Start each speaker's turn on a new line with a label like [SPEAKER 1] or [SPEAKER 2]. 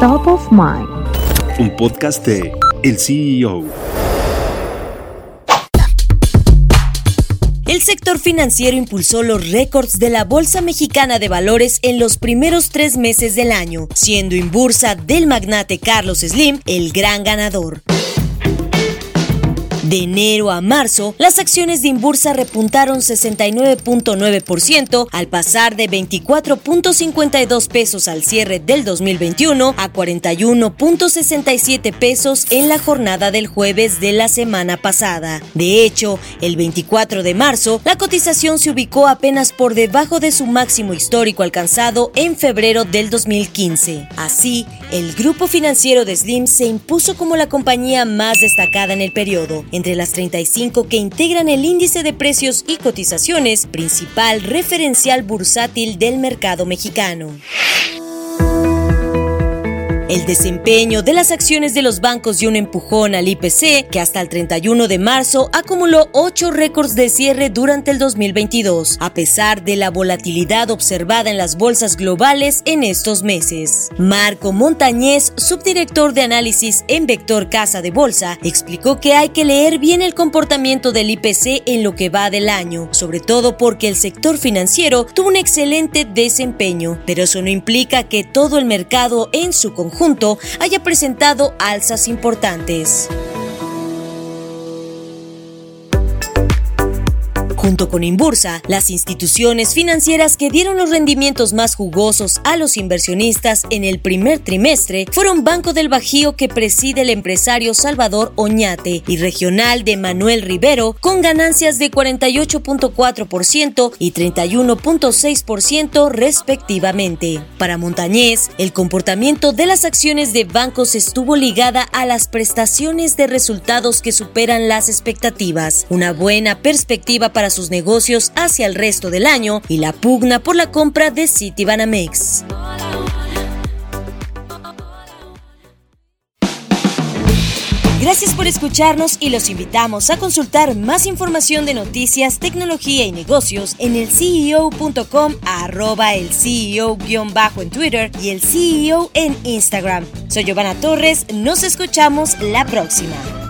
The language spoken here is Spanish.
[SPEAKER 1] Top of Mind.
[SPEAKER 2] Un podcast de El CEO.
[SPEAKER 3] El sector financiero impulsó los récords de la Bolsa Mexicana de Valores en los primeros tres meses del año, siendo Inbursa del magnate Carlos Slim el gran ganador. De enero a marzo, las acciones de Inbursa repuntaron 69.9% al pasar de 24.52 pesos al cierre del 2021 a 41.67 pesos en la jornada del jueves de la semana pasada. De hecho, el 24 de marzo, la cotización se ubicó apenas por debajo de su máximo histórico alcanzado en febrero del 2015. Así, el grupo financiero de Slim se impuso como la compañía más destacada en el periodo entre las 35 que integran el índice de precios y cotizaciones, principal referencial bursátil del mercado mexicano. El desempeño de las acciones de los bancos dio un empujón al IPC, que hasta el 31 de marzo acumuló ocho récords de cierre durante el 2022, a pesar de la volatilidad observada en las bolsas globales en estos meses. Marco Montañez, subdirector de análisis en Vector Casa de Bolsa, explicó que hay que leer bien el comportamiento del IPC en lo que va del año, sobre todo porque el sector financiero tuvo un excelente desempeño, pero eso no implica que todo el mercado en su conjunto haya presentado alzas importantes. Junto con Inbursa, las instituciones financieras que dieron los rendimientos más jugosos a los inversionistas en el primer trimestre fueron Banco del Bajío que preside el empresario Salvador Oñate y Regional de Manuel Rivero con ganancias de 48.4% y 31.6% respectivamente. Para Montañez, el comportamiento de las acciones de bancos estuvo ligada a las prestaciones de resultados que superan las expectativas, una buena perspectiva para sus negocios hacia el resto del año y la pugna por la compra de Citibanamex. Gracias por escucharnos y los invitamos a consultar más información de noticias, tecnología y negocios en el CEO.com, arroba el CEO-bajo en Twitter y el CEO en Instagram. Soy Giovanna Torres, nos escuchamos la próxima.